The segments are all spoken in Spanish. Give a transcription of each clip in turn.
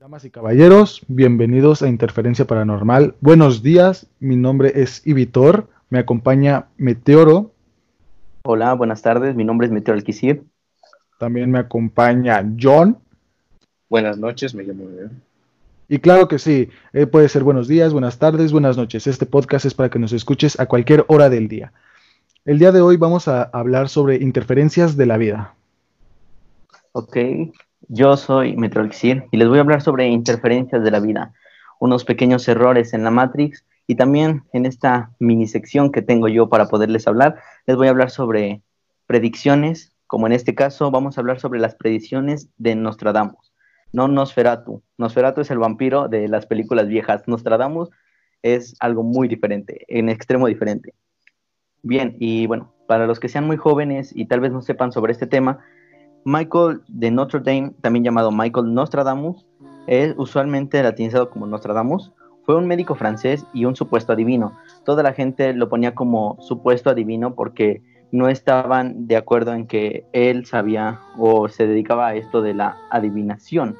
Damas y caballeros, bienvenidos a Interferencia Paranormal. Buenos días, mi nombre es Ibitor, me acompaña Meteoro. Hola, buenas tardes, mi nombre es Meteoro Alquicir. También me acompaña John. Buenas noches, me llamo León. Y claro que sí, eh, puede ser buenos días, buenas tardes, buenas noches. Este podcast es para que nos escuches a cualquier hora del día. El día de hoy vamos a hablar sobre interferencias de la vida. Ok, yo soy Metrolixir y les voy a hablar sobre interferencias de la vida, unos pequeños errores en la Matrix y también en esta mini sección que tengo yo para poderles hablar, les voy a hablar sobre predicciones, como en este caso vamos a hablar sobre las predicciones de Nostradamus, no Nosferatu. Nosferatu es el vampiro de las películas viejas, Nostradamus es algo muy diferente, en extremo diferente. Bien, y bueno, para los que sean muy jóvenes y tal vez no sepan sobre este tema, Michael de Notre Dame, también llamado Michael Nostradamus, es usualmente latinizado como Nostradamus, fue un médico francés y un supuesto adivino. Toda la gente lo ponía como supuesto adivino porque no estaban de acuerdo en que él sabía o se dedicaba a esto de la adivinación,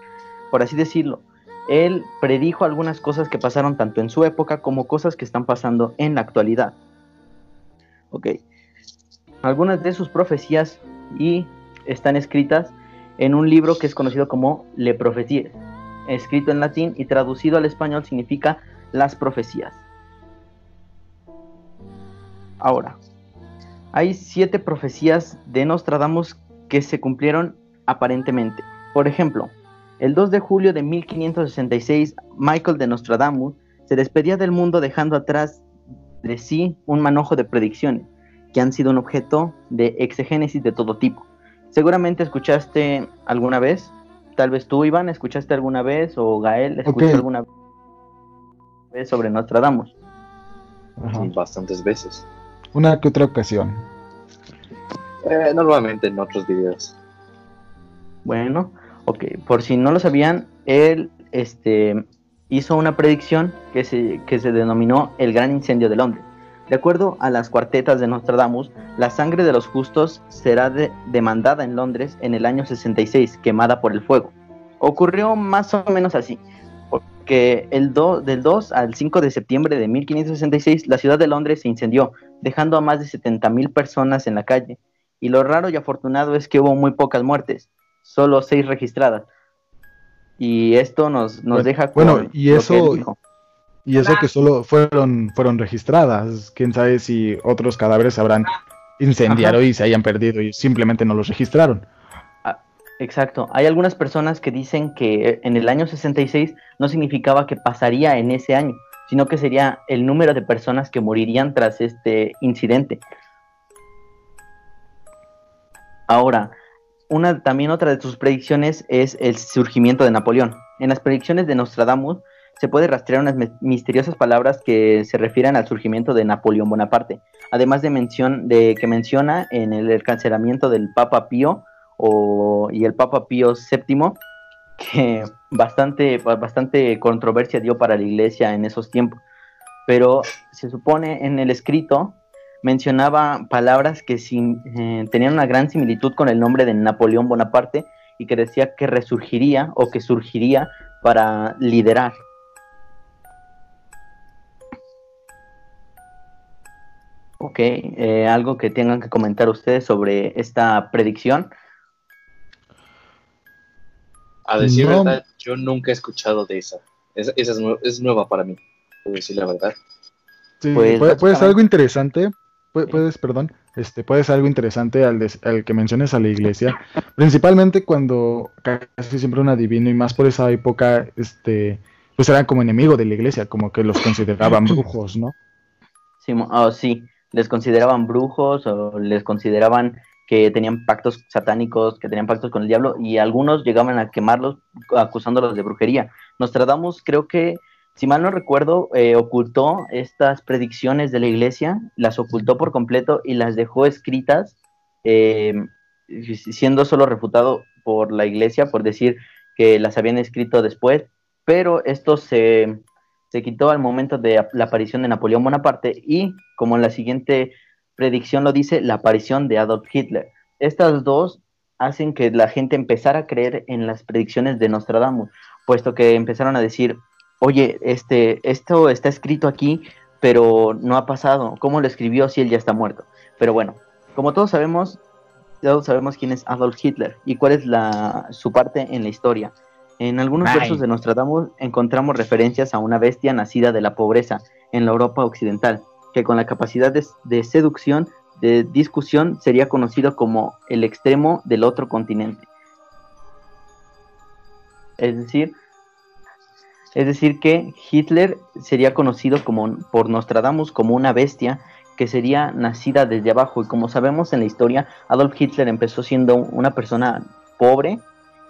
por así decirlo. Él predijo algunas cosas que pasaron tanto en su época como cosas que están pasando en la actualidad. Ok. Algunas de sus profecías y están escritas en un libro que es conocido como Le Profecías, escrito en latín y traducido al español significa las profecías. Ahora, hay siete profecías de Nostradamus que se cumplieron aparentemente. Por ejemplo, el 2 de julio de 1566, Michael de Nostradamus se despedía del mundo dejando atrás de sí un manojo de predicciones que han sido un objeto de exegénesis de todo tipo. Seguramente escuchaste alguna vez, tal vez tú, Iván, escuchaste alguna vez, o Gael, escuchó alguna vez sobre Nostradamus. Bastantes veces. Una que otra ocasión. Eh, normalmente en otros videos. Bueno, ok, por si no lo sabían, él este, hizo una predicción que se, que se denominó el Gran Incendio de Londres. De acuerdo a las cuartetas de Nostradamus, la sangre de los justos será demandada en Londres en el año 66, quemada por el fuego. Ocurrió más o menos así, porque el del 2 al 5 de septiembre de 1566 la ciudad de Londres se incendió, dejando a más de 70.000 personas en la calle. Y lo raro y afortunado es que hubo muy pocas muertes, solo seis registradas. Y esto nos, nos deja... Bueno, y eso... Y eso que solo fueron, fueron registradas. Quién sabe si otros cadáveres habrán incendiado y se hayan perdido y simplemente no los registraron. Ah, exacto. Hay algunas personas que dicen que en el año 66 no significaba que pasaría en ese año, sino que sería el número de personas que morirían tras este incidente. Ahora, una, también otra de sus predicciones es el surgimiento de Napoleón. En las predicciones de Nostradamus se puede rastrear unas misteriosas palabras que se refieren al surgimiento de Napoleón Bonaparte, además de mención de que menciona en el encarcelamiento del Papa Pío y el Papa Pío VII, que bastante, bastante controversia dio para la iglesia en esos tiempos. Pero se supone en el escrito mencionaba palabras que eh, tenían una gran similitud con el nombre de Napoleón Bonaparte y que decía que resurgiría o que surgiría para liderar Ok, eh, algo que tengan que comentar ustedes sobre esta predicción. A decir verdad, yo nunca he escuchado de esa. Esa, es, nueva para mí, puedo decir la verdad. Sí, pues, puede, ser algo interesante. Puedes, perdón, este, puede ser algo interesante al, al, que menciones a la iglesia, principalmente cuando casi siempre un adivino y más por esa época, este, pues eran como enemigo de la iglesia, como que los consideraban brujos, ¿no? Sí, oh, sí les consideraban brujos o les consideraban que tenían pactos satánicos, que tenían pactos con el diablo, y algunos llegaban a quemarlos acusándolos de brujería. Nostradamus, creo que, si mal no recuerdo, eh, ocultó estas predicciones de la iglesia, las ocultó por completo y las dejó escritas, eh, siendo solo refutado por la iglesia por decir que las habían escrito después, pero esto se, se quitó al momento de la aparición de Napoleón Bonaparte y, como en la siguiente predicción lo dice, la aparición de Adolf Hitler. Estas dos hacen que la gente empezara a creer en las predicciones de Nostradamus, puesto que empezaron a decir, oye, este, esto está escrito aquí, pero no ha pasado. ¿Cómo lo escribió si él ya está muerto? Pero bueno, como todos sabemos, todos sabemos quién es Adolf Hitler y cuál es la, su parte en la historia. En algunos versos de Nostradamus encontramos referencias a una bestia nacida de la pobreza en la Europa occidental, que con la capacidad de, seducción, de discusión, sería conocido como el extremo del otro continente. Es decir, es decir que Hitler sería conocido como, por Nostradamus como una bestia que sería nacida desde abajo. Y como sabemos en la historia, Adolf Hitler empezó siendo una persona pobre,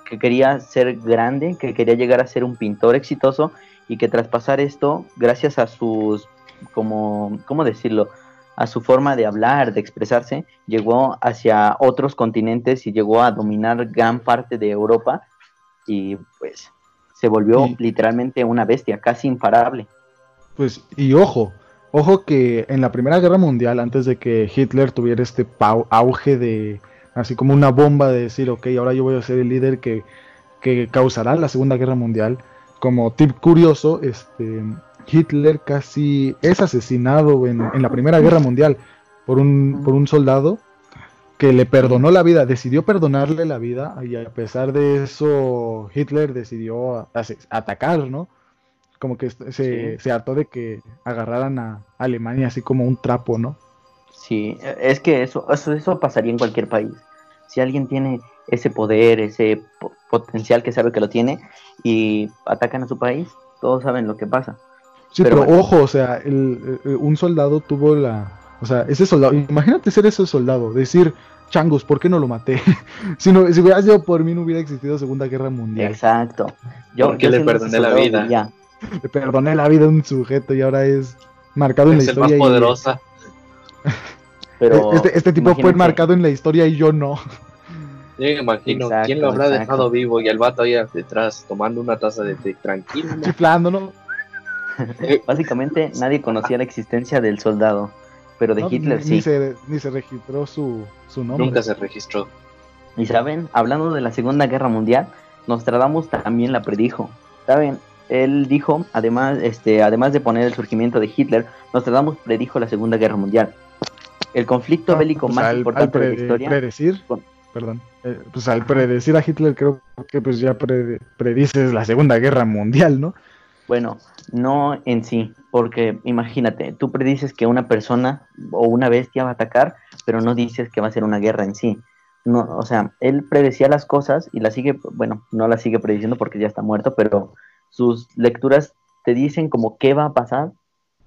que quería ser grande, que quería llegar a ser un pintor exitoso y que tras pasar esto, gracias a sus, como, ¿cómo decirlo? A su forma de hablar, de expresarse, llegó hacia otros continentes y llegó a dominar gran parte de Europa y pues se volvió literalmente una bestia, casi imparable. Pues, y ojo, Ojo que en la Primera Guerra Mundial, antes de que Hitler tuviera este auge de, así como una bomba de decir, ok, ahora yo voy a ser el líder que, causará la Segunda Guerra Mundial, como tip curioso, este, Hitler casi es asesinado en, la Primera Guerra Mundial por un, por un soldado que le perdonó la vida, decidió perdonarle la vida y a pesar de eso Hitler decidió atacar, ¿no? como que se, se, hartó de que agarraran a Alemania así como un trapo, ¿no? Sí, es que eso, eso, eso pasaría en cualquier país. Si alguien tiene ese poder, ese potencial que sabe que lo tiene y atacan a su país, todos saben lo que pasa. Sí, pero, ojo, o sea, el, un soldado tuvo la... O sea, ese soldado, imagínate ser ese soldado, decir, changos, ¿por qué no lo maté? si, no, si hubiera sido por mí no hubiera existido Segunda Guerra Mundial. Exacto. Yo, Porque le perdoné la vida. Ya. Le perdoné la vida a un sujeto y ahora es marcado en la historia. Es más poderosa. Pero este, este tipo fue marcado en la historia y yo no. Yo me imagino, ¿quién lo habrá dejado vivo? Y el vato ahí detrás tomando una taza de té tranquilo. Chiflando, ¿no? Básicamente nadie conocía la existencia del soldado, pero de Hitler sí. Se, ni se registró su, su nombre. Nunca se registró. Y saben, hablando de la Segunda Guerra Mundial, Nostradamus también la predijo. Saben, él dijo, además, este, además de poner el surgimiento de Hitler, Nostradamus predijo la Segunda Guerra Mundial. El conflicto ah, bélico pues más importante de la historia. Predecir, perdón, eh, pues al predecir a Hitler creo que pues ya predices la Segunda Guerra Mundial, ¿no? Bueno, no en sí, porque imagínate, tú predices que una persona o una bestia va a atacar, pero no dices que va a ser una guerra en sí. No, o sea, él predecía las cosas y las sigue, bueno, no las sigue prediciendo porque ya está muerto, pero sus lecturas te dicen como qué va a pasar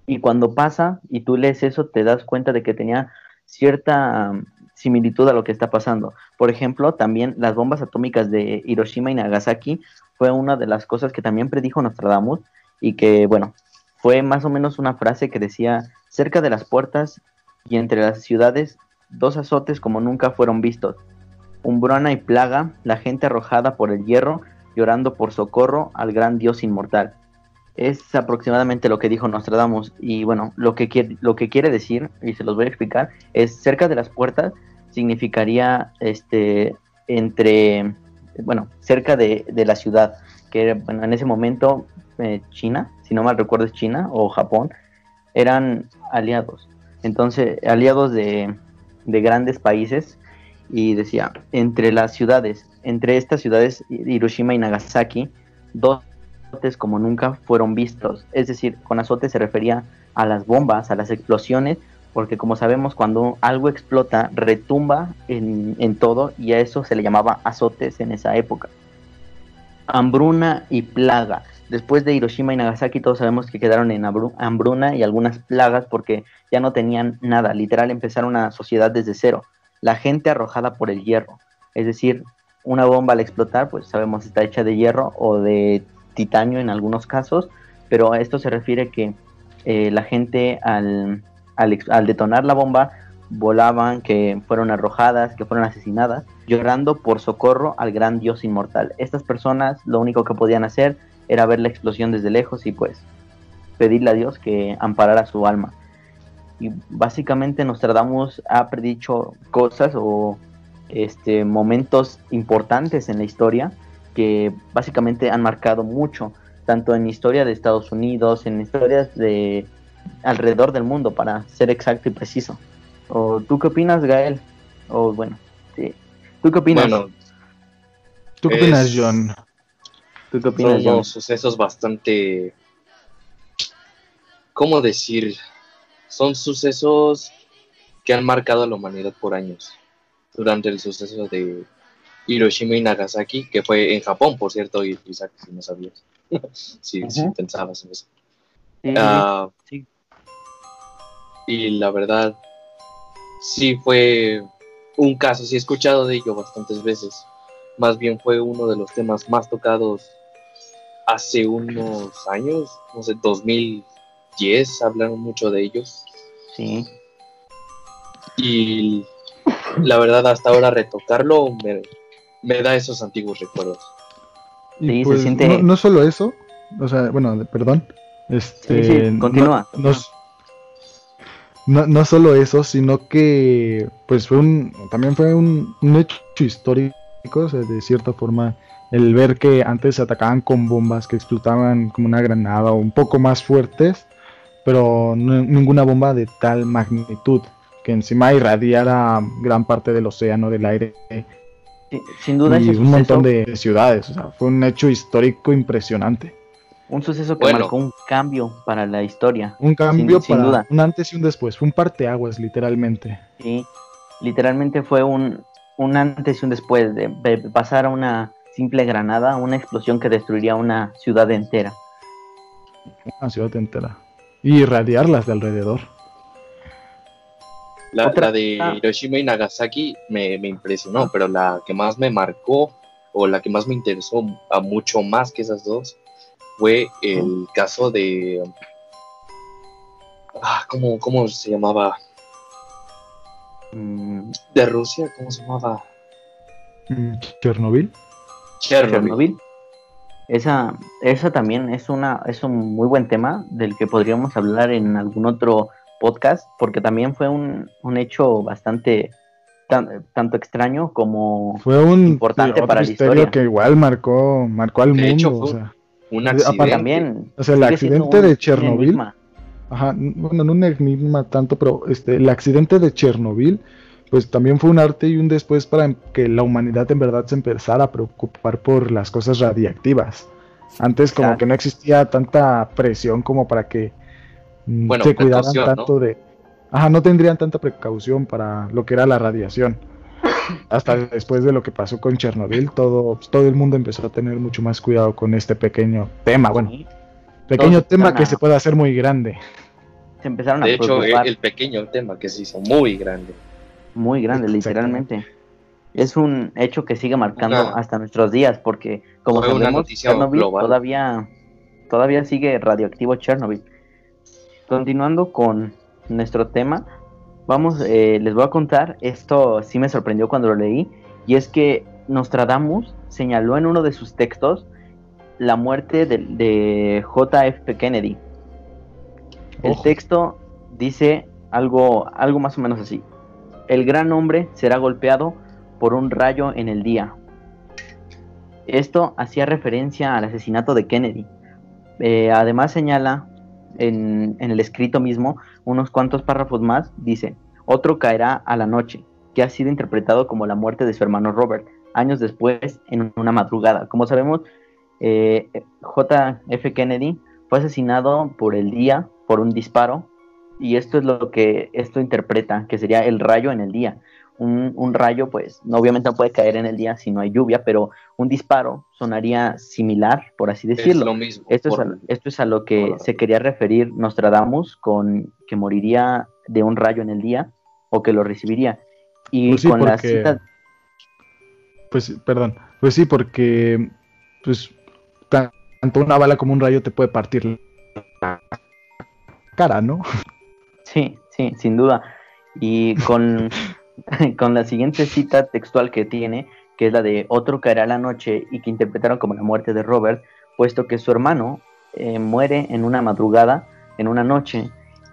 y cuando pasa y tú lees eso te das cuenta de que tenía cierta um, similitud a lo que está pasando. Por ejemplo, también las bombas atómicas de Hiroshima y Nagasaki fue una de las cosas que también predijo Nostradamus y que, bueno, fue más o menos una frase que decía, cerca de las puertas y entre las ciudades, dos azotes como nunca fueron vistos. Umbrona y plaga, la gente arrojada por el hierro llorando por socorro al gran Dios inmortal. Es aproximadamente lo que dijo Nostradamus y bueno, lo que, quiere, lo que quiere decir, y se los voy a explicar, es cerca de las puertas significaría este entre, bueno, cerca de, la ciudad, que en ese momento eh, China, si no mal recuerdo es China o Japón, eran aliados. Entonces, aliados de, de grandes países y decía, entre las ciudades, entre estas ciudades, Hiroshima y Nagasaki, dos azotes como nunca fueron vistos. Es decir, con azote se refería a las bombas, a las explosiones, porque como sabemos, cuando algo explota, retumba en, en todo y a eso se le llamaba azotes en esa época. Hambruna y plaga. Después de Hiroshima y Nagasaki todos sabemos que quedaron en hambruna y algunas plagas porque ya no tenían nada, literal empezaron una sociedad desde cero la gente arrojada por el hierro. Es decir, una bomba al explotar, pues sabemos está hecha de hierro o de titanio en algunos casos, pero a esto se refiere que eh, la gente al, al, detonar la bomba volaban, que fueron arrojadas, que fueron asesinadas, llorando por socorro al gran Dios inmortal. Estas personas lo único que podían hacer era ver la explosión desde lejos y pues pedirle a Dios que amparara su alma y básicamente Nostradamus ha predicho cosas o este, momentos importantes en la historia que básicamente han marcado mucho, tanto en historia de Estados Unidos, en historias de alrededor del mundo, para ser exacto y preciso. ¿O tú qué opinas, Gael? O bueno, sí. ¿Tú qué opinas? ¿Tú qué opinas, John? ¿Tú qué opinas, Son sucesos bastante... ¿Cómo decir? Son sucesos que han marcado a la humanidad por años. Durante el suceso de Hiroshima y Nagasaki, que fue en Japón, por cierto, y Isaac, si no sabías. si, pensabas en eso. Ah, sí. Y la verdad, sí fue un caso, sí he escuchado de ello bastantes veces. Más bien fue uno de los temas más tocados hace unos años, no sé, 2010, hablaron mucho de ellos. Sí. Y la verdad, hasta ahora retocarlo me, me da esos antiguos recuerdos. Y pues, no, solo eso, o sea, bueno, perdón. Este, continúa. No, no, solo eso, sino que pues fue un, también fue un, hecho histórico, o sea, de cierta forma, el ver que antes se atacaban con bombas que explotaban como una granada o un poco más fuertes, pero ninguna bomba de tal magnitud que encima irradiara gran parte del océano, del aire sin duda. Y un montón de ciudades. O sea, fue un hecho histórico impresionante. Un suceso que marcó un cambio para la historia. Un cambio para duda. un antes y un después. Fue un parteaguas, literalmente. Sí, literalmente fue un, un antes y un después de, pasar a una simple granada, una explosión que destruiría una ciudad entera. Una ciudad entera. Y irradiarlas de alrededor. La, de Hiroshima y Nagasaki me, impresionó, pero la que más me marcó o la que más me interesó a mucho más que esas dos fue el caso de... Ah, ¿cómo, ¿Cómo se llamaba? Mm, de Rusia, ¿cómo se llamaba? Mm, Chernobyl. Chernobyl. Esa, esa también es una es un muy buen tema del que podríamos hablar en algún otro podcast, porque también fue un, un hecho bastante tanto extraño como fue un importante para la historia. que igual marcó marcó al mundo o sea, un accidente. También o sea el accidente de Chernobyl. ajá bueno no un enigma tanto pero este el accidente de Chernobyl pues también fue un arte y un después para que la humanidad en verdad se empezara a preocupar por las cosas radiactivas. Antes como que no existía tanta presión como para que bueno, se cuidaran tanto de... Ajá, no tendrían tanta precaución para lo que era la radiación. Hasta después de lo que pasó con Chernobyl, todo, todo el mundo empezó a tener mucho más cuidado con este pequeño tema. Bueno, pequeño tema que se puede hacer muy grande. Se empezaron de hecho, el, pequeño tema que se hizo muy grande. Muy grande, literalmente. Es un hecho que sigue marcando hasta nuestros días, porque como sabemos, Chernobyl todavía, todavía sigue radioactivo Chernobyl. Continuando con nuestro tema, vamos, eh, les voy a contar, esto sí me sorprendió cuando lo leí, y es que Nostradamus señaló en uno de sus textos la muerte de, JF Kennedy. El texto dice algo, algo más o menos así. El gran hombre será golpeado por un rayo en el día. Esto hacía referencia al asesinato de Kennedy. Eh, además señala en, el escrito mismo, unos cuantos párrafos más, dice, otro caerá a la noche, que ha sido interpretado como la muerte de su hermano Robert, años después en una madrugada. Como sabemos, eh, JF Kennedy fue asesinado por el día, por un disparo, y esto es lo que esto interpreta, que sería el rayo en el día un, rayo, pues obviamente no puede caer en el día si no hay lluvia, pero un disparo sonaría similar, por así decirlo. Es lo mismo. Esto, es, a, esto es a lo que se quería referir Nostradamus con que moriría de un rayo en el día o que lo recibiría. Y pues con la cita... Pues, perdón, pues sí, porque pues tanto una bala como un rayo te puede partir la cara, ¿no? Sí, sí, sin duda. Y con con la siguiente cita textual que tiene, que es la de otro caerá la noche y que interpretaron como la muerte de Robert, puesto que su hermano eh, muere en una madrugada, en una noche,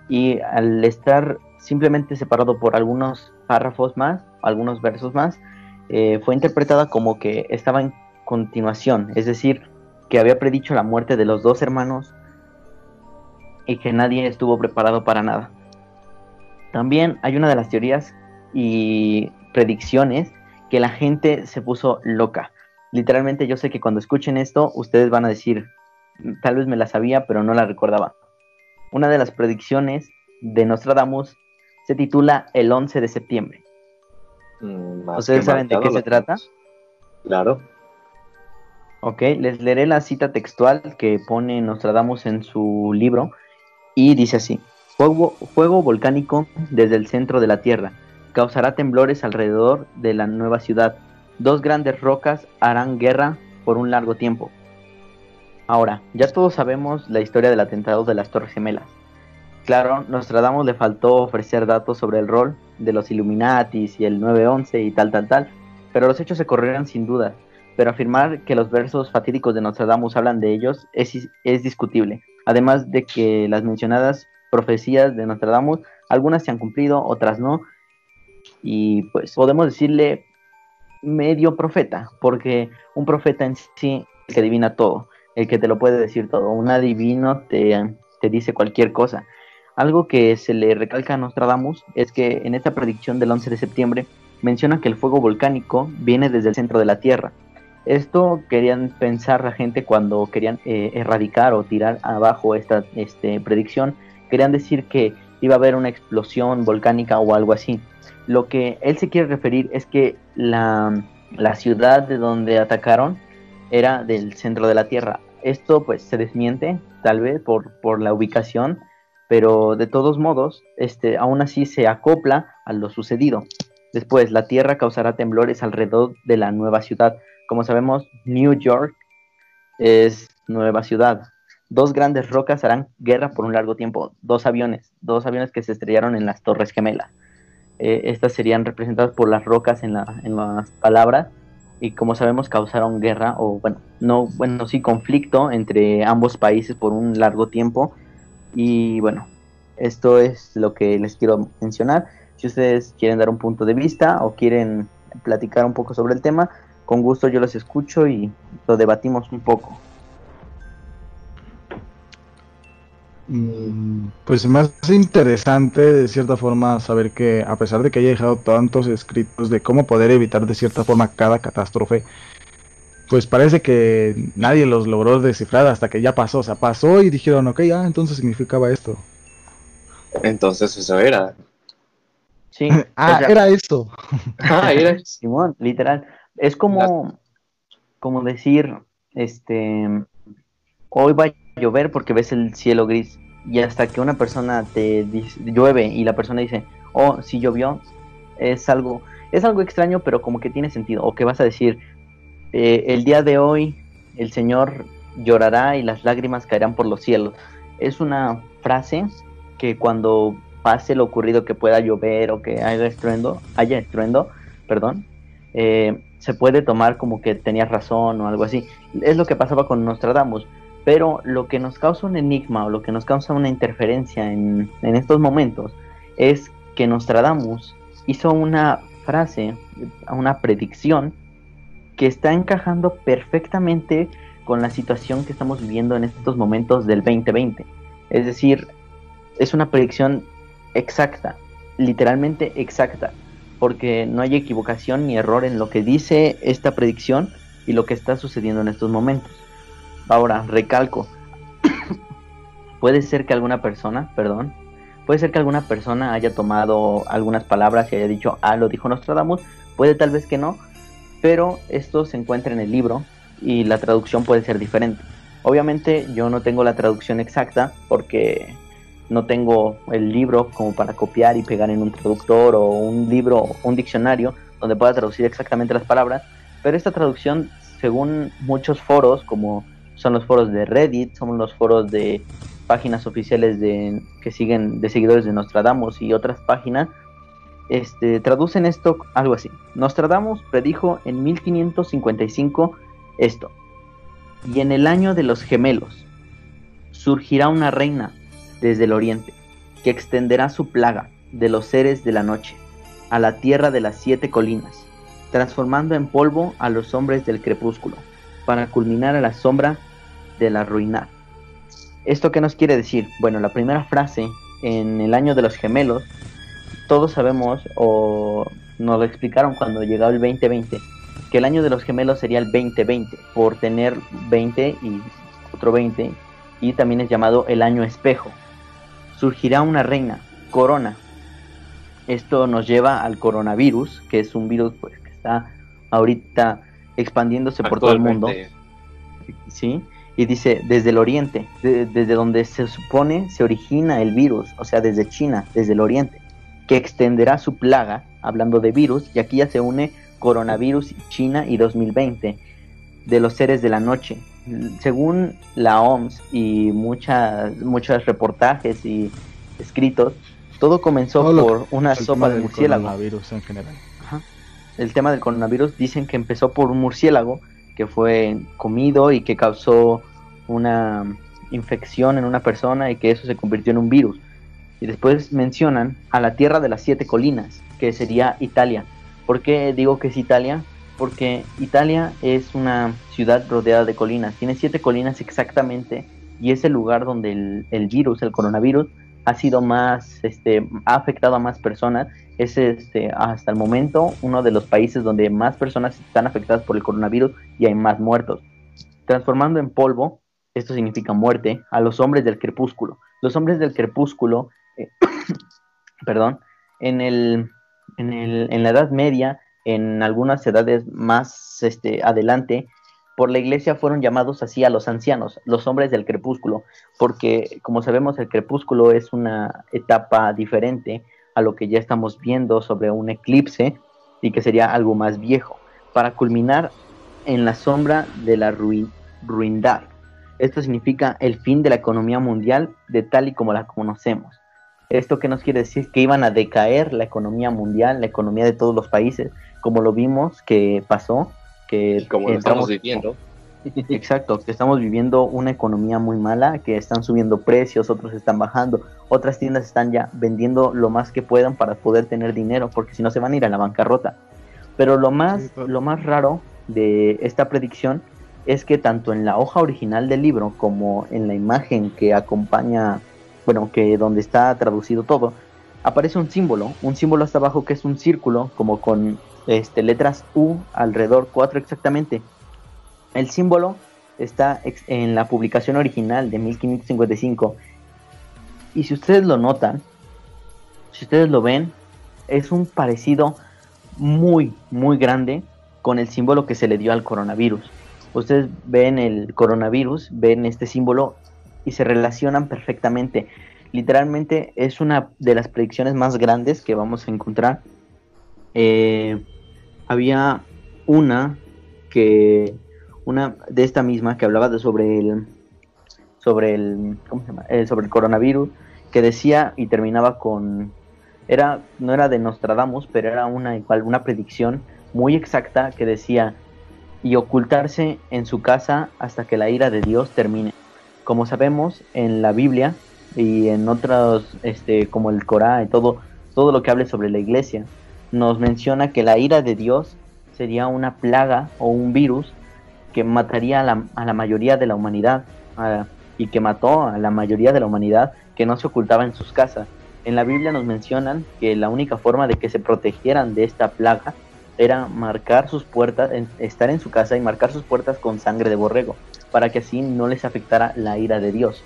y al estar simplemente separado por algunos párrafos más, algunos versos más, eh, fue interpretada como que estaba continuación, es decir, que había predicho la muerte de los dos hermanos y que nadie estuvo preparado para nada. También hay una de las teorías y predicciones que la gente se puso loca. Literalmente yo sé que cuando escuchen esto, ustedes van a decir, tal vez me la sabía, pero no la recordaba. Una de las predicciones de Nostradamus se titula El 11 de septiembre. Mm, ¿Ustedes saben de qué se trata? Claro. Ok, les leeré la cita textual que pone Nostradamus en su libro y dice así, fuego, fuego volcánico desde el centro de la Tierra causará temblores alrededor de la nueva ciudad. Dos grandes rocas harán guerra por un largo tiempo. Ahora, ya todos sabemos la historia del atentado de las Torres Gemelas. Claro, Nostradamus le faltó ofrecer datos sobre el rol de los Illuminatis y el 911 y tal, tal, tal, pero los hechos se correrán sin duda. Pero afirmar que los versos fatídicos de Nostradamus hablan de ellos es, es discutible. Además de que las mencionadas profecías de Nostradamus, algunas se han cumplido, otras no, y pues podemos decirle medio profeta, porque un profeta en sí el que adivina todo, el que te lo puede decir todo, un adivino te, te dice cualquier cosa. Algo que se le recalca a Nostradamus es que en esta predicción del 11 de septiembre menciona que el fuego volcánico viene desde el centro de la Tierra. Esto querían pensar la gente cuando querían eh, erradicar o tirar abajo esta este, predicción. Querían decir que iba a haber una explosión volcánica o algo así. Lo que él se quiere referir es que la, ciudad de donde atacaron era del centro de la Tierra. Esto pues se desmiente tal vez por, por la ubicación, pero de todos modos, este, aún así se acopla a lo sucedido. Después, la Tierra causará temblores alrededor de la nueva ciudad. Como sabemos, New York es nueva ciudad. Dos grandes rocas harán guerra por un largo tiempo. Dos aviones, dos aviones que se estrellaron en las Torres Gemelas. Eh, estas serían representadas por las rocas en, las palabras y como sabemos causaron guerra o bueno, no, bueno, sí conflicto entre ambos países por un largo tiempo y bueno, esto es lo que les quiero mencionar. Si ustedes quieren dar un punto de vista o quieren platicar un poco sobre el tema, con gusto yo los escucho y lo debatimos un poco. Pues más interesante de cierta forma saber que a pesar de que haya dejado tantos escritos de cómo poder evitar de cierta forma cada catástrofe, pues parece que nadie los logró descifrar hasta que ya pasó, o sea, pasó y dijeron, ok, ya, entonces significaba esto. Entonces eso era. Sí. ah, era eso. ah, era Simón, literal. Es como, como decir, este, hoy va llover porque ves el cielo gris y hasta que una persona te dice, llueve y la persona dice, oh, sí llovió, es algo, es algo extraño, pero como que tiene sentido. O que vas a decir, eh, el día de hoy el Señor llorará y las lágrimas caerán por los cielos. Es una frase que cuando pase lo ocurrido que pueda llover o que haya estruendo, haya estruendo, perdón, eh, se puede tomar como que tenías razón o algo así. Es lo que pasaba con Nostradamus pero lo que nos causa un enigma o lo que nos causa una interferencia en, estos momentos es que Nostradamus hizo una frase, una predicción que está encajando perfectamente con la situación que estamos viviendo en estos momentos del 2020. Es decir, es una predicción exacta, literalmente exacta, porque no hay equivocación ni error en lo que dice esta predicción y lo que está sucediendo en estos momentos. Ahora, recalco, puede ser que alguna persona, perdón, puede ser que alguna persona haya tomado algunas palabras y haya dicho, ah, lo dijo Nostradamus, puede tal vez que no, pero esto se encuentra en el libro y la traducción puede ser diferente. Obviamente yo no tengo la traducción exacta porque no tengo el libro como para copiar y pegar en un traductor o un libro, un diccionario donde pueda traducir exactamente las palabras, pero esta traducción, según muchos foros como son los foros de Reddit, son los foros de páginas oficiales de que siguen de seguidores de Nostradamus y otras páginas este, traducen esto algo así. Nostradamus predijo en 1555 esto. Y en el año de los gemelos surgirá una reina desde el oriente que extenderá su plaga de los seres de la noche a la tierra de las siete colinas, transformando en polvo a los hombres del crepúsculo para culminar a la sombra de la ruina. ¿Esto qué nos quiere decir? Bueno, la primera frase en el año de los gemelos, todos sabemos o nos lo explicaron cuando llegó el 2020, que el año de los gemelos sería el 2020 por tener 20 y otro 20 y también es llamado el año espejo. Surgirá una reina, Corona. Esto nos lleva al coronavirus, que es un virus pues, que está ahorita expandiéndose por todo el mundo. ¿Sí? Y dice, desde el oriente, desde donde se supone se origina el virus, o sea, desde China, desde el oriente, que extenderá su plaga, hablando de virus, y aquí ya se une coronavirus China y 2020, de los seres de la noche. Según la OMS y muchas, muchos reportajes y escritos, todo comenzó por una sopa de murciélago. En general. El tema del coronavirus dicen que empezó por un murciélago que fue comido y que causó una infección en una persona y que eso se convirtió en un virus. Y después mencionan a la tierra de las siete colinas, que sería Italia. ¿Por qué digo que es Italia? Porque Italia es una ciudad rodeada de colinas, tiene siete colinas exactamente y es el lugar donde el, el virus, el coronavirus, ha sido más, este, ha afectado a más personas. Es este, hasta el momento uno de los países donde más personas están afectadas por el coronavirus y hay más muertos. Transformando en polvo, esto significa muerte, a los hombres del crepúsculo. Los hombres del crepúsculo, eh, perdón, en, el, en, el, en la Edad Media, en algunas edades más este, adelante, por la iglesia fueron llamados así a los ancianos, los hombres del crepúsculo, porque como sabemos el crepúsculo es una etapa diferente a lo que ya estamos viendo sobre un eclipse y que sería algo más viejo, para culminar en la sombra de la ruindad. Esto significa el fin de la economía mundial de tal y como la conocemos. ¿Esto qué nos quiere decir? Que iban a decaer la economía mundial, la economía de todos los países, como lo vimos que pasó que como lo estamos viviendo. Exacto, que estamos viviendo una economía muy mala, que están subiendo precios, otros están bajando, otras tiendas están ya vendiendo lo más que puedan para poder tener dinero, porque si no se van a ir a la bancarrota. Pero lo más, lo más raro de esta predicción es que tanto en la hoja original del libro como en la imagen que acompaña, bueno, que donde está traducido todo, aparece un símbolo, un símbolo hasta abajo que es un círculo, como con este, letras U alrededor, cuatro exactamente. El símbolo está en la publicación original de 1555. Y si ustedes lo notan, si ustedes lo ven, es un parecido muy, muy grande con el símbolo que se le dio al coronavirus. Ustedes ven el coronavirus, ven este símbolo y se relacionan perfectamente. Literalmente es una de las predicciones más grandes que vamos a encontrar. Eh, había una que una de esta misma que hablaba de sobre el sobre el ¿cómo se llama? Eh, sobre el coronavirus que decía y terminaba con era no era de Nostradamus pero era una igual una predicción muy exacta que decía y ocultarse en su casa hasta que la ira de Dios termine como sabemos en la Biblia y en otros este como el Corán y todo todo lo que hable sobre la iglesia nos menciona que la ira de Dios sería una plaga o un virus que mataría a la, mayoría de la humanidad y que mató a la mayoría de la humanidad que no se ocultaba en sus casas. En la Biblia nos mencionan que la única forma de que se protegieran de esta plaga era marcar sus puertas, estar en su casa y marcar sus puertas con sangre de borrego, para que así no les afectara la ira de Dios.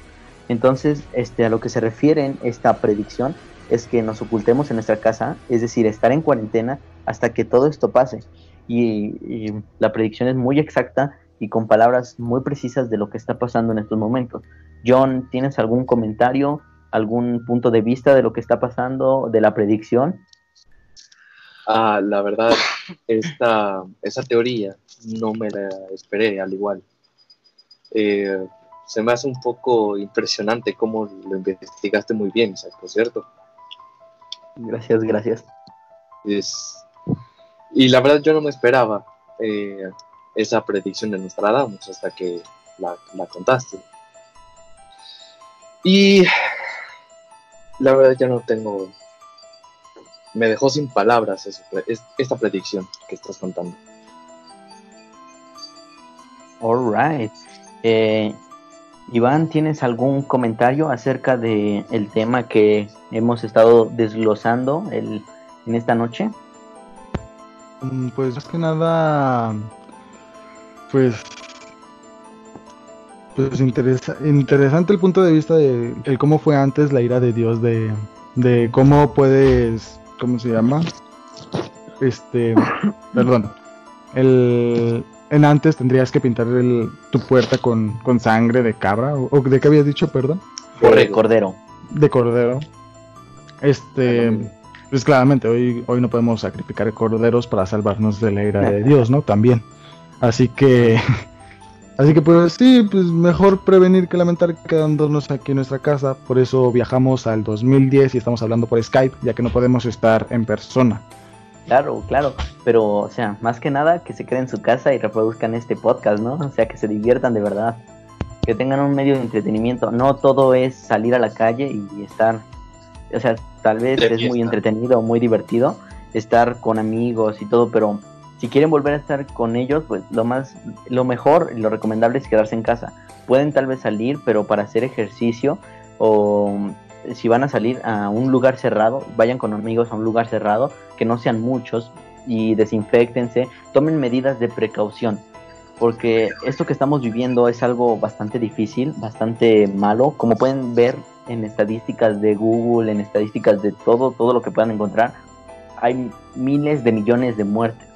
Entonces, este, a lo que se refiere esta predicción es que nos ocultemos en nuestra casa, es decir, estar en cuarentena hasta que todo esto pase. Y, la predicción es muy exacta y con palabras muy precisas de lo que está pasando en estos momentos. John, ¿tienes algún comentario, algún punto de vista de lo que está pasando, de la predicción? Ah, la verdad, esta, esa teoría no me la esperé al igual. Eh, se me hace un poco impresionante cómo lo investigaste muy bien, ¿por cierto? Gracias, gracias. y la verdad yo no me esperaba eh, esa predicción de Nostradamus hasta que la, contaste. Y la verdad ya no tengo... Me dejó sin palabras esta predicción que estás contando. Alright. Eh, Iván, ¿tienes algún comentario acerca de el tema que hemos estado desglosando el, en esta noche? Mm, pues más que nada, pues, pues interesa, interesante el punto de vista de el cómo fue antes la ira de Dios, de, de cómo puedes, ¿cómo se llama? Este, perdón, el, en antes tendrías que pintar el, tu puerta con, con sangre de cabra, o, de qué habías dicho, perdón? De cordero. De cordero. Este, pues claramente hoy, hoy no podemos sacrificar corderos para salvarnos de la ira de Dios, ¿no? También. Así que, así que pues sí, pues mejor prevenir que lamentar quedándonos aquí en nuestra casa. Por eso viajamos al 2010 y estamos hablando por Skype, ya que no podemos estar en persona. Claro, claro, pero o sea, más que nada que se queden en su casa y reproduzcan este podcast, ¿no? O sea, que se diviertan de verdad, que tengan un medio de entretenimiento. No todo es salir a la calle y estar, o sea, tal vez es muy entretenido, muy divertido estar con amigos y todo, pero si quieren volver a estar con ellos, pues lo más, lo mejor y lo recomendable es quedarse en casa. Pueden tal vez salir, pero para hacer ejercicio o si van a salir a un lugar cerrado, vayan con amigos a un lugar cerrado, que no sean muchos y desinfectense, tomen medidas de precaución, porque esto que estamos viviendo es algo bastante difícil, bastante malo, como pueden ver en estadísticas de Google, en estadísticas de todo, todo lo que puedan encontrar, hay miles de millones de muertes.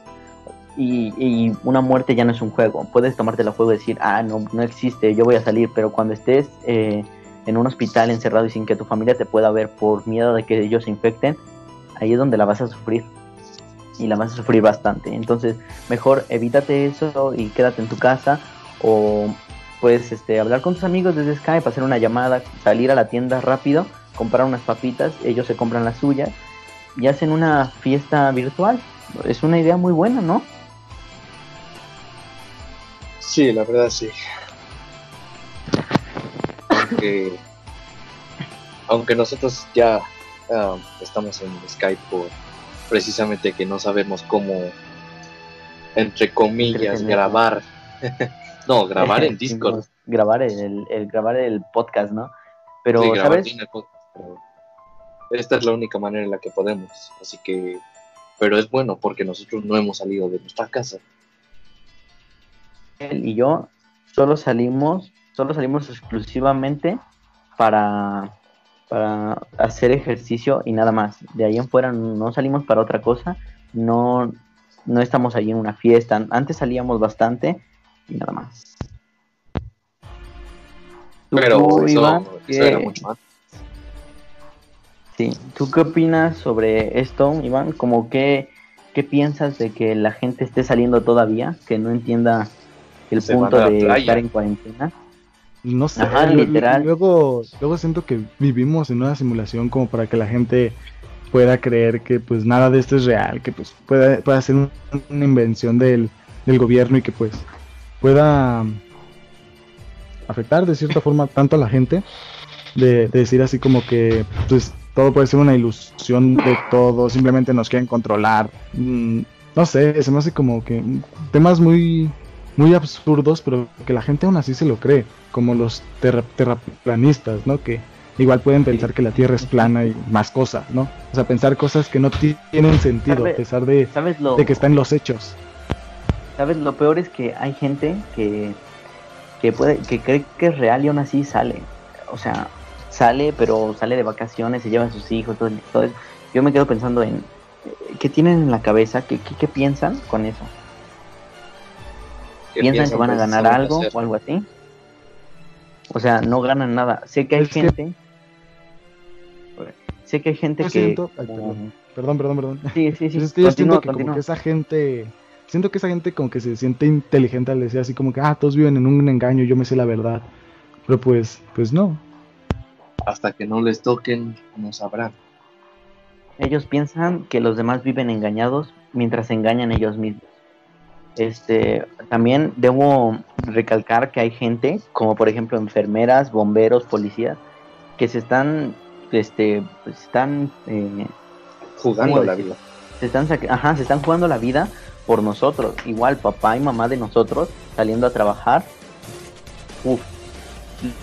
Y, una muerte ya no es un juego. Puedes tomarte la juego y decir, ah, no, no existe, yo voy a salir, pero cuando estés eh, en un hospital encerrado y sin que tu familia te pueda ver por miedo de que ellos se infecten, ahí es donde la vas a sufrir. Y la vas a sufrir bastante. Entonces, mejor evítate eso y quédate en tu casa. O puedes este, hablar con tus amigos desde Skype, hacer una llamada, salir a la tienda rápido, comprar unas papitas, ellos se compran las suyas y hacen una fiesta virtual. Es una idea muy buena, ¿no? Sí, la verdad sí aunque, aunque nosotros ya ah, estamos en Skype por precisamente que no sabemos cómo, entre comillas, grabar. no, grabar en Discord. grabar el, el, grabar el podcast, ¿no? Pero, ¿sabes? esta es la única manera en la que podemos. Así que, pero es bueno porque nosotros no hemos salido de nuestra casa. Él y yo solo salimos solo salimos exclusivamente para, para hacer ejercicio y nada más. De ahí en fuera no salimos para otra cosa, no, no estamos allí en una fiesta. Antes salíamos bastante y nada más. Pero eso, era mucho más. Sí, ¿tú qué opinas sobre esto, Iván? Como que, ¿Qué piensas de que la gente esté saliendo todavía? Que no entienda el punto de estar en cuarentena. No sé, Luego, luego siento que vivimos en una simulación como para que la gente pueda creer que pues nada de esto es real, que pues pueda, pueda ser una invención del, gobierno y que pues pueda afectar de cierta forma tanto a la gente de, decir así como que pues todo puede ser una ilusión de todo, simplemente nos quieren controlar. Mm, no sé, se me hace como que temas muy muy absurdos, pero que la gente aún así se lo cree, como los terraplanistas, ¿no? Que igual pueden pensar que la Tierra es plana y más cosas, ¿no? O sea, pensar cosas que no tienen sentido, a pesar de, de que están los hechos. ¿Sabes? Lo peor es que hay gente que, que, puede, que cree que es real y aún así sale. O sea, sale, pero sale de vacaciones, se lleva a sus hijos, todo, todo Yo me quedo pensando en qué tienen en la cabeza, qué, qué piensan con eso piensan que van a ganar algo o algo así. O sea, no ganan nada. Sé que hay gente. Sé que hay gente que. Siento... perdón. perdón, perdón, Sí, sí, sí. yo siento que, como que esa gente. Siento que esa gente como que se siente inteligente al decir así como que, ah, todos viven en un engaño, yo me sé la verdad. Pero pues, pues no. Hasta que no les toquen, no sabrán. Ellos piensan que los demás viven engañados mientras engañan ellos mismos. Este, también debo recalcar que hay gente, como por ejemplo enfermeras, bomberos, policías, que se están, este, pues están eh, jugando la vida. Se están, ajá, se están jugando la vida por nosotros. Igual papá y mamá de nosotros saliendo a trabajar. Uf,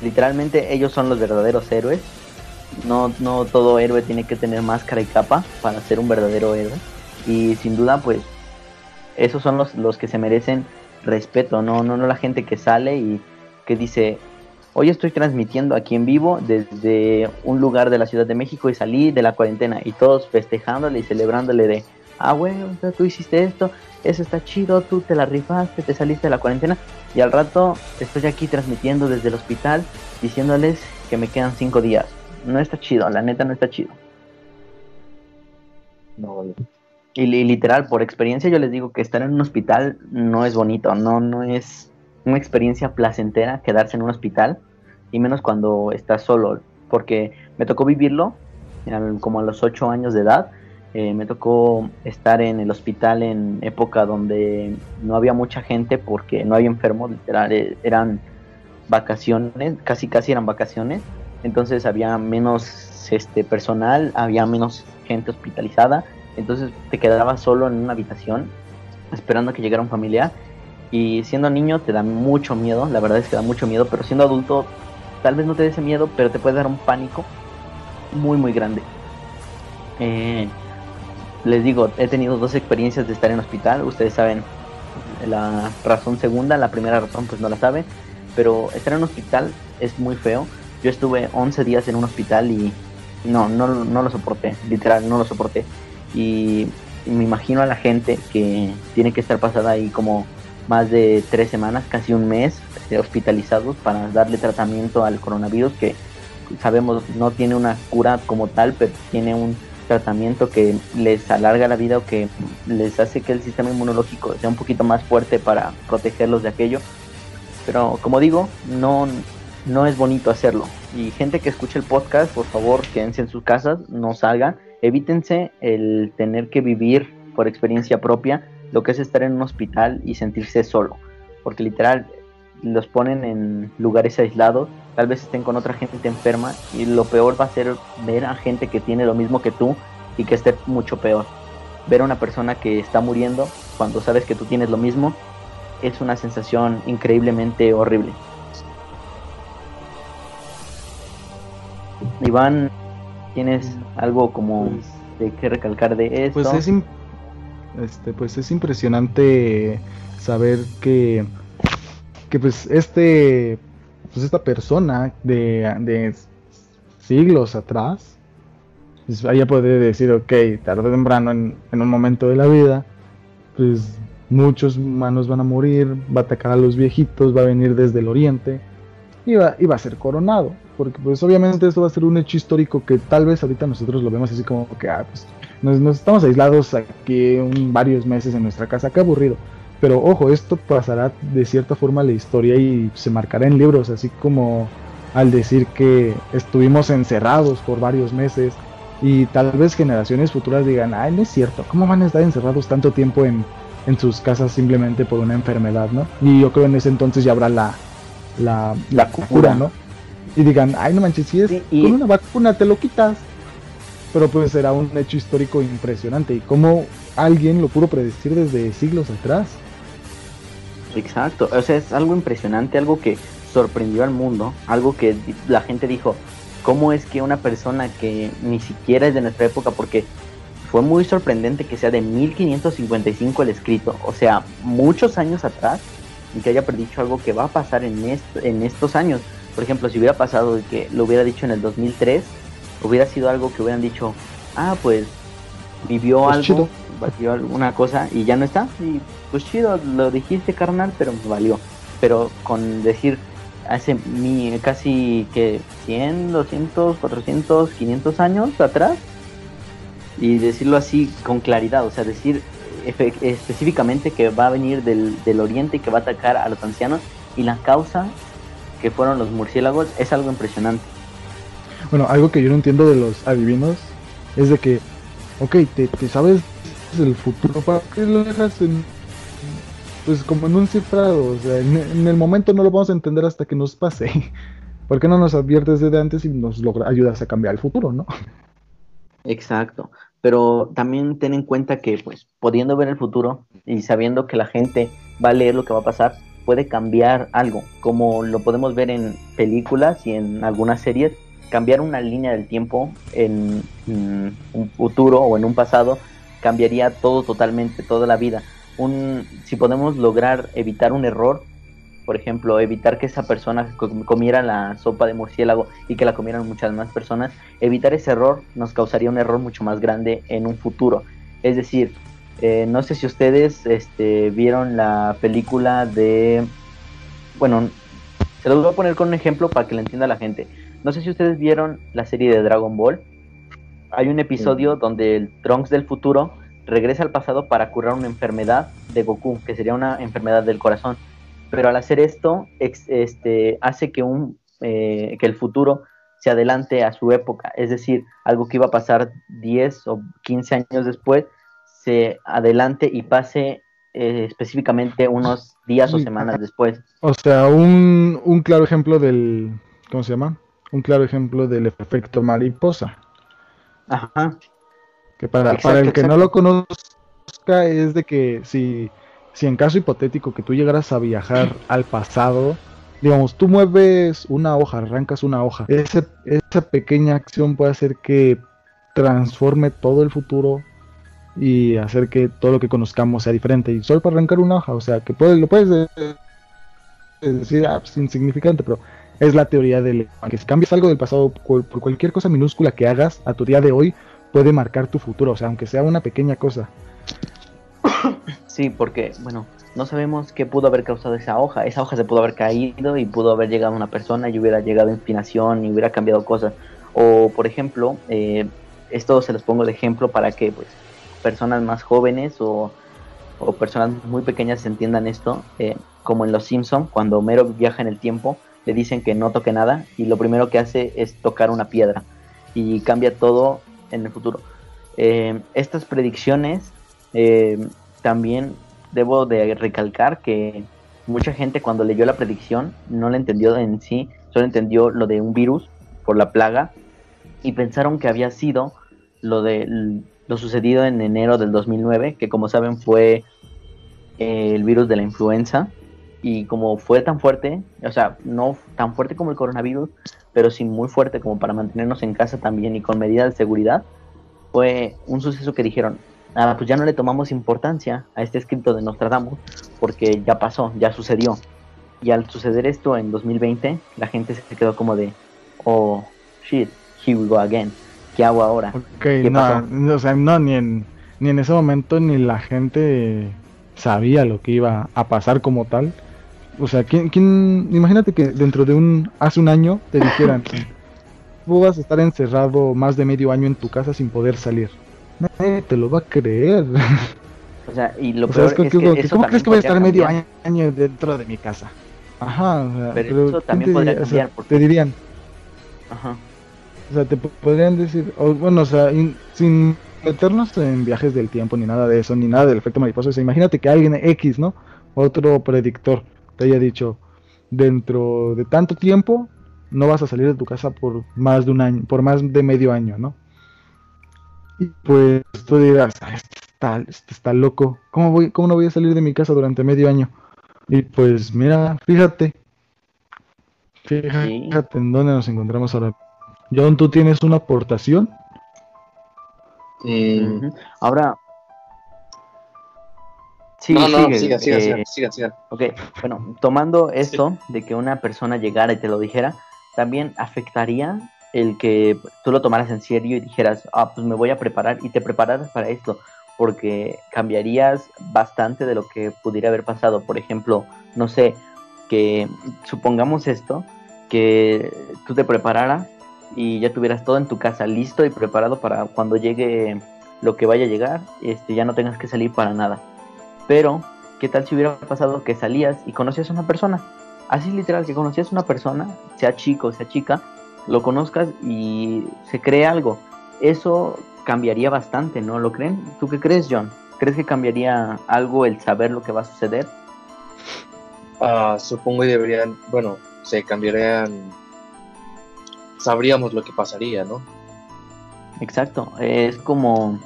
literalmente ellos son los verdaderos héroes. No, no todo héroe tiene que tener máscara y capa para ser un verdadero héroe. Y sin duda, pues, esos son los, los que se merecen respeto, no, no, no la gente que sale y que dice, hoy estoy transmitiendo aquí en vivo desde un lugar de la Ciudad de México y salí de la cuarentena y todos festejándole y celebrándole de, ah, bueno, tú hiciste esto, eso está chido, tú te la rifaste, te saliste de la cuarentena y al rato estoy aquí transmitiendo desde el hospital diciéndoles que me quedan cinco días. No está chido, la neta no está chido. No, y, literal, por experiencia yo les digo que estar en un hospital no es bonito, no, no es una experiencia placentera quedarse en un hospital, y menos cuando estás solo, porque me tocó vivirlo como a los ocho años de edad, eh, me tocó estar en el hospital en época donde no había mucha gente porque no había enfermos, literal, eh, eran vacaciones, casi casi eran vacaciones, entonces había menos este personal, había menos gente hospitalizada entonces te quedabas solo en una habitación esperando que llegara un familiar. Y siendo niño te da mucho miedo, la verdad es que da mucho miedo, pero siendo adulto tal vez no te dé ese miedo, pero te puede dar un pánico muy, muy grande. Eh, les digo, he tenido dos experiencias de estar en hospital, ustedes saben la razón segunda, la primera razón pues no la saben, pero estar en un hospital es muy feo. Yo estuve 11 días en un hospital y no, no, no lo soporté, literal, no lo soporté y, me imagino a la gente que tiene que estar pasada ahí como más de tres semanas, casi un mes, eh, hospitalizados para darle tratamiento al coronavirus que sabemos no tiene una cura como tal, pero tiene un tratamiento que les alarga la vida o que les hace que el sistema inmunológico sea un poquito más fuerte para protegerlos de aquello. Pero como digo, no, no es bonito hacerlo. Y gente que escuche el podcast, por favor, quédense en sus casas, no salgan evítense el tener que vivir por experiencia propia lo que es estar en un hospital y sentirse solo, porque literal los ponen en lugares aislados, tal vez estén con otra gente enferma y lo peor va a ser ver a gente que tiene lo mismo que tú y que esté mucho peor. Ver a una persona que está muriendo cuando sabes que tú tienes lo mismo es una sensación increíblemente horrible. Iván ¿Tienes algo como de que recalcar de esto? Pues es, este, pues es impresionante saber que, que pues este, pues esta persona de, siglos atrás, pues ella puede decir, ok, tarde o temprano en, en un momento de la vida, pues muchos humanos van a morir, va a atacar a los viejitos, va a venir desde el oriente y va, y va a ser coronado porque pues obviamente esto va a ser un hecho histórico que tal vez ahorita nosotros lo vemos así como que, ah, pues nos, estamos aislados aquí varios meses en nuestra casa, qué aburrido. Pero ojo, esto pasará de cierta forma a la historia y se marcará en libros, así como al decir que estuvimos encerrados por varios meses y tal vez generaciones futuras digan, ay, no es cierto, ¿cómo van a estar encerrados tanto tiempo en, en sus casas simplemente por una enfermedad, ¿no? Y yo creo en ese entonces ya habrá la, la, la cura, ¿no? Y digan, ay, no manches, si es con una vacuna te lo quitas. Pero pues será un hecho histórico impresionante y cómo alguien lo pudo predecir desde siglos atrás. Exacto, o sea, es algo impresionante, algo que sorprendió al mundo, algo que la gente dijo, ¿cómo es que una persona que ni siquiera es de nuestra época, porque fue muy sorprendente que sea de 1555 el escrito, o sea, muchos años atrás, y que haya predicho algo que va a pasar en, en estos años. Por ejemplo, si hubiera pasado que lo hubiera dicho en el 2003, hubiera sido algo que hubieran dicho, ah, pues vivió pues algo, vivió alguna cosa y ya no está. Y pues chido, lo dijiste carnal, pero valió. Pero con decir hace mi, casi que 100, 200, 400, 500 años atrás y decirlo así con claridad, o sea, decir específicamente que va a venir del, del oriente y que va a atacar a los ancianos y la causa que fueron los murciélagos es algo impresionante. Bueno, algo que yo no entiendo de los adivinos es de que, ok, te, sabes el futuro, ¿para qué lo dejas en, pues como en un cifrado? O sea, en, el momento no lo vamos a entender hasta que nos pase. ¿Por qué no nos adviertes desde antes y nos logra, ayudas a cambiar el futuro, no? Exacto. pero también ten en cuenta que, pues, pudiendo ver el futuro y sabiendo que la gente va a leer lo que va a pasar, puede cambiar algo, como lo podemos ver en películas y en algunas series, cambiar una línea del tiempo en, un futuro o en un pasado cambiaría todo totalmente, toda la vida. Si podemos lograr evitar un error, por ejemplo, evitar que esa persona comiera la sopa de murciélago y que la comieran muchas más personas, evitar ese error nos causaría un error mucho más grande en un futuro. Es decir, eh, no sé si ustedes este, vieron la película de... Bueno, se los voy a poner con un ejemplo para que lo entienda la gente. No sé si ustedes vieron la serie de Dragon Ball. Hay un episodio donde el Trunks del futuro regresa al pasado para curar una enfermedad de Goku, que sería una enfermedad del corazón pero al hacer esto este, hace que, un, eh, que el futuro se adelante a su época, es decir, algo que iba a pasar 10 o 15 años después, se adelante y pase eh, específicamente unos días o semanas después. O sea, un, un claro ejemplo del, ¿cómo se llama? Un claro ejemplo del efecto mariposa. Ajá. Que para, para el que no lo conozca es de que si si en caso hipotético que tú llegaras a viajar al pasado, digamos, tú mueves una hoja, arrancas una hoja, esa pequeña acción puede hacer que transforme todo el futuro y hacer que todo lo que conozcamos sea diferente. Y solo para arrancar una hoja, o sea, que puedes, lo puedes decir, ah, pues, insignificante, pero es la teoría del que si cambias algo del pasado por cualquier cosa minúscula que hagas a tu día de hoy, puede marcar tu futuro, o sea, aunque sea una pequeña cosa. Sí, porque, bueno, no sabemos qué pudo haber causado esa hoja. Esa hoja se pudo haber caído y pudo haber llegado una persona y hubiera llegado inspiración y hubiera cambiado cosas. O, por ejemplo, eh, esto se los pongo de ejemplo para que pues, personas más jóvenes o, personas muy pequeñas entiendan esto. Eh, como en Los Simpson, cuando Homero viaja en el tiempo, le dicen que no toque nada y lo primero que hace es tocar una piedra y cambia todo en el futuro. Eh, estas predicciones eh, también debo de recalcar que mucha gente cuando leyó la predicción no la entendió en sí, solo entendió lo de un virus por la plaga y pensaron que había sido lo de lo sucedido en enero del 2009, que como saben fue eh, el virus de la influenza y como fue tan fuerte, o sea, no tan fuerte como el coronavirus, pero sí muy fuerte como para mantenernos en casa también y con medidas de seguridad, fue un suceso que dijeron, ah, pues ya no le tomamos importancia a este escrito de Nostradamus porque ya pasó, ya sucedió. Y al suceder esto en 2020, la gente se quedó como de, oh, shit, here we go again. ¿Qué hago ahora? ¿Qué no, o sea, no, ni en, ni en ese momento ni la gente sabía lo que iba a pasar como tal. O sea, ¿quién, quién imagínate que dentro de un, hace un año te dijeran, tú vas a estar encerrado más de medio año en tu casa sin poder salir nadie te lo va a creer. O sea, y lo peor es, que, ¿Cómo crees que voy a estar medio año dentro de mi casa? Ajá, pero, eso también podría cambiar. Te dirían. Ajá. O sea, te podrían decir, bueno, o sea, sin meternos en viajes del tiempo, ni nada de eso, ni nada del efecto mariposa. O sea, imagínate que alguien X, ¿no? Otro predictor te haya dicho, dentro de tanto tiempo no vas a salir de tu casa por más de un año, por más de medio año, ¿no? Y pues tú dirás, ah, este está, este está loco, ¿Cómo, voy, ¿cómo no voy a salir de mi casa durante medio año? Y pues mira, fíjate, fíjate en dónde nos encontramos ahora. John, ¿tú tienes una aportación? Eh, ahora... Sí, no, no, siga, siga, eh, siga, siga, Ok, bueno, tomando esto de que una persona llegara y te lo dijera, también afectaría el que tú lo tomaras en serio y dijeras, ah, pues me voy a preparar y te prepararas para esto, porque cambiarías bastante de lo que pudiera haber pasado. Por ejemplo, no sé, que supongamos esto, que tú te prepararas y ya tuvieras todo en tu casa listo y preparado para cuando llegue lo que vaya a llegar, este, ya no tengas que salir para nada. Pero, ¿qué tal si hubiera pasado que salías y conocías a una persona? Así literal, que conocías a una persona, sea chico, sea chica, lo conozcas y se cree algo. Eso cambiaría bastante, ¿no lo creen? ¿Tú qué crees, John? ¿Crees que cambiaría algo el saber lo que va a suceder? Ah, supongo y deberían, bueno, se cambiarían, sabríamos lo que pasaría, ¿no? Exacto, es como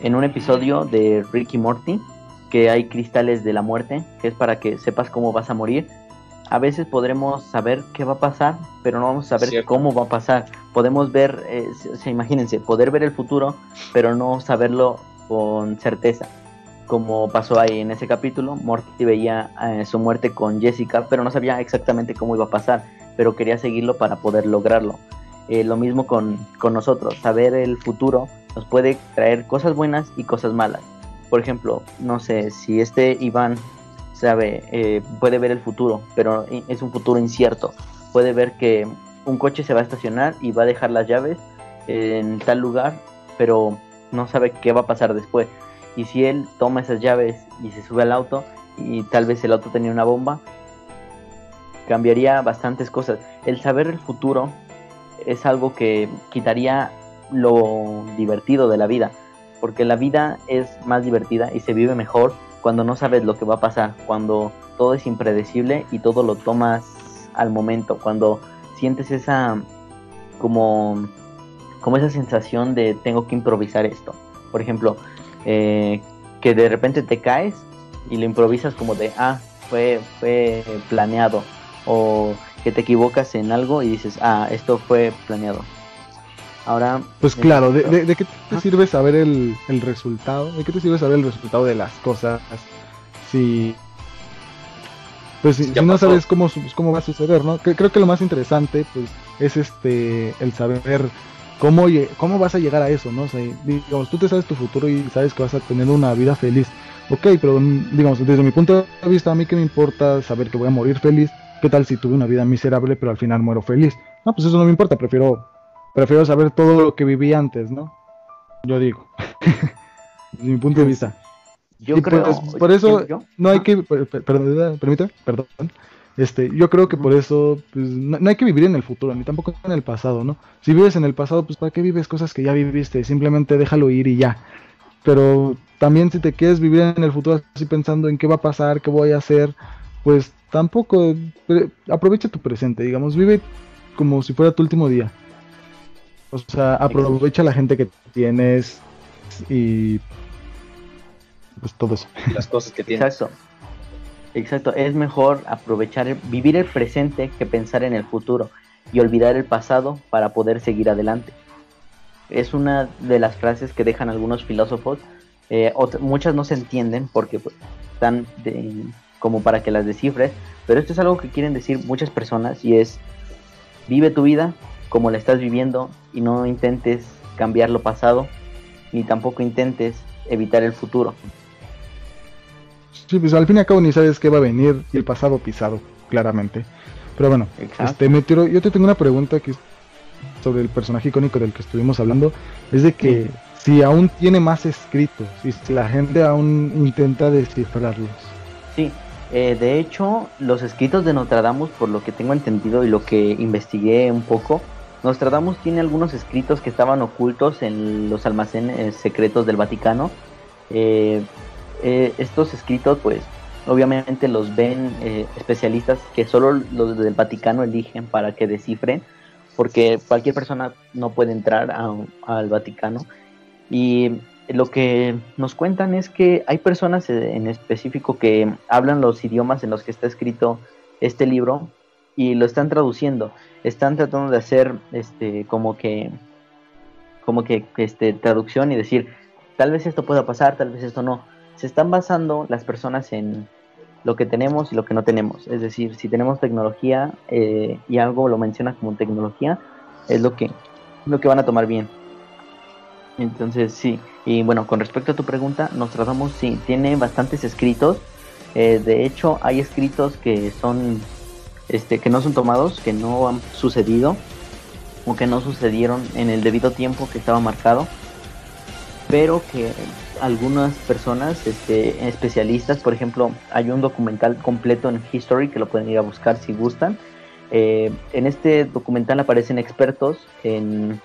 en un episodio de Ricky Morty que hay cristales de la muerte, que es para que sepas cómo vas a morir. A veces podremos saber qué va a pasar, pero no vamos a saber cómo va a pasar. Podemos ver, eh, se, imagínense, poder ver el futuro, pero no saberlo con certeza. Como pasó ahí en ese capítulo, Morty veía eh, su muerte con Jessica, pero no sabía exactamente cómo iba a pasar, pero quería seguirlo para poder lograrlo. Eh, lo mismo con, con nosotros, saber el futuro nos puede traer cosas buenas y cosas malas por ejemplo, no sé, si este Iván sabe, eh, puede ver el futuro, pero es un futuro incierto. Puede ver que un coche se va a estacionar y va a dejar las llaves en tal lugar, pero no sabe qué va a pasar después. Y si él toma esas llaves y se sube al auto y tal vez el auto tenía una bomba, cambiaría bastantes cosas. El saber el futuro es algo que quitaría lo divertido de la vida porque la vida es más divertida y se vive mejor cuando no sabes lo que va a pasar, cuando todo es impredecible y todo lo tomas al momento, cuando sientes esa como, como esa sensación de tengo que improvisar esto. Por ejemplo, eh, que de repente te caes y lo improvisas como de, ah, fue, fue planeado. O que te equivocas en algo y dices, ah, esto fue planeado. Ahora. Pues claro, ¿de, qué te sirve saber el, resultado? ¿De qué te sirve saber el resultado de las cosas? Si. Pues si, no sabes cómo, cómo va a suceder, ¿no? Creo que lo más interesante, pues, es este. El saber cómo, cómo vas a llegar a eso, ¿no? O sea, digamos, tú te sabes tu futuro y sabes que vas a tener una vida feliz. Ok, pero digamos, desde mi punto de vista, a mí que me importa saber que voy a morir feliz. ¿Qué tal si tuve una vida miserable, pero al final muero feliz? No, pues eso no me importa, prefiero prefiero saber todo lo que viví antes, ¿no? Yo digo, desde mi punto de vista. Yo creo, pues, por eso no hay que, perdón, permítame, perdón, este, yo creo que por eso pues, no, hay que vivir en el futuro, ni tampoco en el pasado, ¿no? Si vives en el pasado, pues ¿para qué vives cosas que ya viviste? Simplemente déjalo ir y ya. Pero también si te quieres vivir en el futuro así pensando en qué va a pasar, qué voy a hacer, pues tampoco aprovecha tu presente, digamos, vive como si fuera tu último día. O sea, aprovecha la gente que tienes y pues todo eso. Las cosas que tienes. Exacto. Exacto, es mejor aprovechar, vivir el presente que pensar en el futuro y olvidar el pasado para poder seguir adelante. Es una de las frases que dejan algunos filósofos. Eh, muchas no se entienden porque pues, están como para que las descifres, pero esto es algo que quieren decir muchas personas y es vive tu vida como la estás viviendo y no intentes cambiar lo pasado, ni tampoco intentes evitar el futuro. Sí, pues al fin y al cabo ni sabes qué va a venir y el pasado pisado, claramente. Pero bueno, este Meteoro, yo te tengo una pregunta que sobre el personaje icónico del que estuvimos hablando, es de que si aún tiene más escritos, si la gente aún intenta descifrarlos. Sí, eh, de hecho, los escritos de Nostradamus, por lo que tengo entendido y lo que investigué un poco, Nostradamus tiene algunos escritos que estaban ocultos en los almacenes secretos del Vaticano. Eh, eh, estos escritos, pues, obviamente los ven especialistas que solo los del Vaticano eligen para que descifren, porque cualquier persona no puede entrar al Vaticano. Y lo que nos cuentan es que hay personas en específico que hablan los idiomas en los que está escrito este libro y lo están traduciendo están tratando de hacer este como que como que este traducción y decir tal vez esto pueda pasar, tal vez esto no. Se están basando las personas en lo que tenemos y lo que no tenemos. Es decir, si tenemos tecnología eh, y algo lo menciona como tecnología, es lo que, lo que van a tomar bien. Entonces, sí. Y bueno, con respecto a tu pregunta, nos tratamos, sí, tiene bastantes escritos. Eh, de hecho, hay escritos que son este, que no son tomados, que no han sucedido o que no sucedieron en el debido tiempo que estaba marcado, pero que algunas personas, este, especialistas, por ejemplo, hay un documental completo en History que lo pueden ir a buscar si gustan. Eh, en este documental aparecen expertos en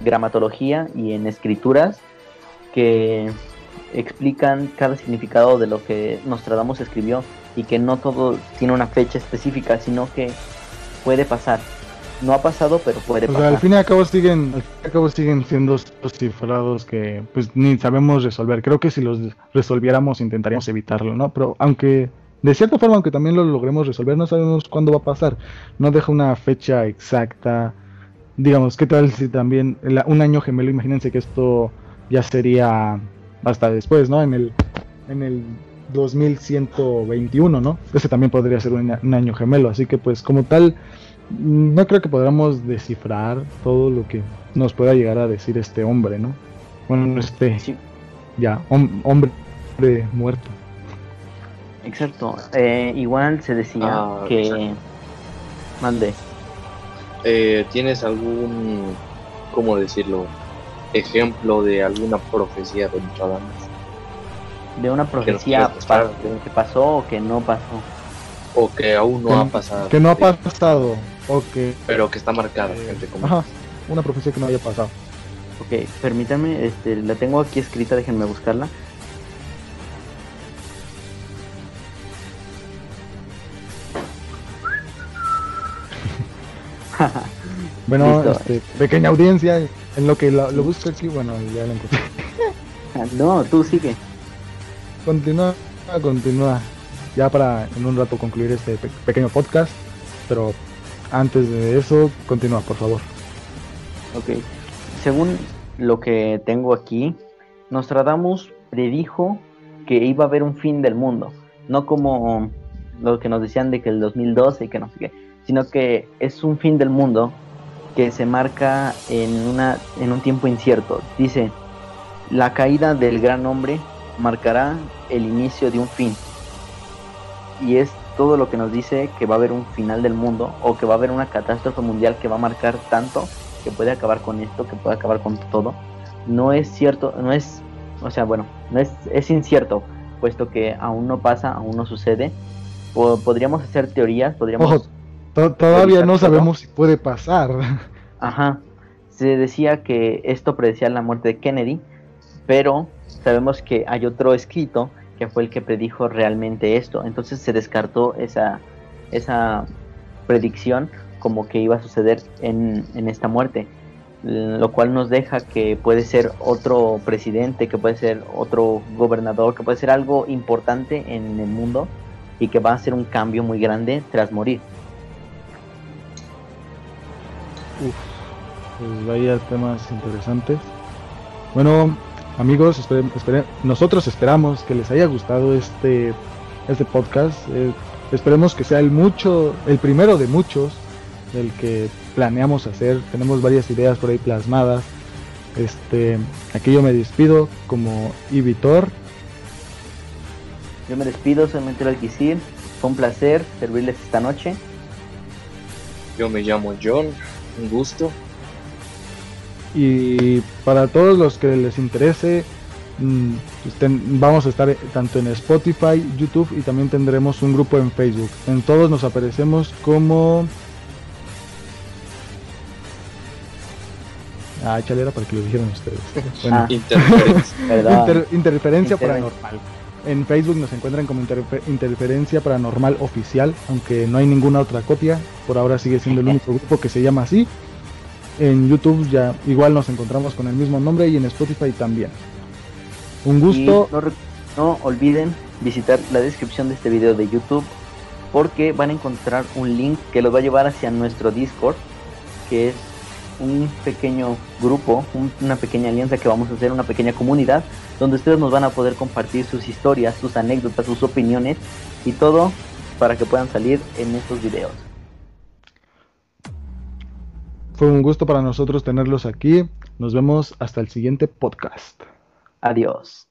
gramatología y en escrituras que explican cada significado de lo que Nostradamus escribió y que no todo tiene una fecha específica, sino que puede pasar. no ha pasado, pero puede pasar. al fin y al cabo siguen, al fin y al cabo siguen siendo cifrados que pues ni sabemos resolver. Creo que si los resolviéramos intentaríamos evitarlo, ¿no? Pero aunque de cierta forma, aunque también lo logremos resolver, no sabemos cuándo va a pasar. No deja una fecha exacta. Digamos, ¿qué tal si también un año gemelo? Imagínense que esto ya sería hasta después, ¿no? En el, en el 2121, ¿no? Ese también podría ser un, año gemelo. Así que, pues, como tal, no creo que podamos descifrar todo lo que nos pueda llegar a decir este hombre, ¿no? Bueno, este. Ya, hombre muerto. Exacto. Eh, igual se decía ah, que. Mande. Eh, ¿Tienes algún. ¿Cómo decirlo? Ejemplo de alguna profecía de Nostradamus? De una profecía que, pasó o que no pasó. O que aún no ha pasado. Que no ha pasado. O que, Pero que está marcada, eh, Ajá, una profecía que no haya pasado. Ok, permítanme, este, la tengo aquí escrita, déjenme buscarla. bueno, este, pequeña audiencia, en lo que lo, busco aquí, bueno, ya lo encontré. no, tú sigue. Continúa, continúa. Ya para en un rato concluir este pequeño podcast, pero antes de eso, continúa, por favor. Ok. Según lo que tengo aquí, Nostradamus predijo que iba a haber un fin del mundo, no como lo que nos decían de que el 2012 y que no sé qué sino que es un fin del mundo que se marca en, una, en un tiempo incierto. Dice, la caída del gran hombre marcará el inicio de un fin. Y es todo lo que nos dice que va a haber un final del mundo o que va a haber una catástrofe mundial que va a marcar tanto que puede acabar con esto, que puede acabar con todo. No es cierto, no es, o sea, bueno, no es, es incierto, puesto que aún no pasa, aún no sucede. podríamos hacer teorías, podríamos todavía no sabemos si puede pasar. Ajá. Se decía que esto predecía la muerte de Kennedy, pero sabemos que hay otro escrito que fue el que predijo realmente esto. Entonces se descartó esa, esa predicción como que iba a suceder en, en esta muerte. Lo cual nos deja que puede ser otro presidente, que puede ser otro gobernador, que puede ser algo importante en el mundo y que va a ser un cambio muy grande tras morir. Uf, pues vaya temas interesantes. Bueno, amigos, nosotros esperamos que les haya gustado este, este podcast. Eh, esperemos que sea el mucho, el primero de muchos del que planeamos hacer. Tenemos varias ideas por ahí plasmadas. Este, aquí yo me despido como Ibitor. Yo me despido, soy Mentira Alquicir. Fue un placer servirles esta noche. Yo me llamo John un gusto. Y para todos los que les interese, mm, vamos a estar tanto en Spotify, YouTube y también tendremos un grupo en Facebook. En todos nos aparecemos como... Ah, chalera para que lo dijeran ustedes. Ah. interferencia paranormal. En Facebook nos encuentran como Interferencia Paranormal Oficial, aunque no hay ninguna otra copia. Por ahora sigue siendo el único grupo que se llama así. En YouTube ya igual nos encontramos con el mismo nombre y en Spotify también. Un gusto. No, no, olviden visitar la descripción de este video de YouTube porque van a encontrar un link que los va a llevar hacia nuestro Discord, que es un pequeño grupo, una pequeña alianza que vamos a hacer, una pequeña comunidad, donde ustedes nos van a poder compartir sus historias, sus anécdotas, sus opiniones y todo para que puedan salir en estos videos. Fue un gusto para nosotros tenerlos aquí. Nos vemos hasta el siguiente podcast. Adiós.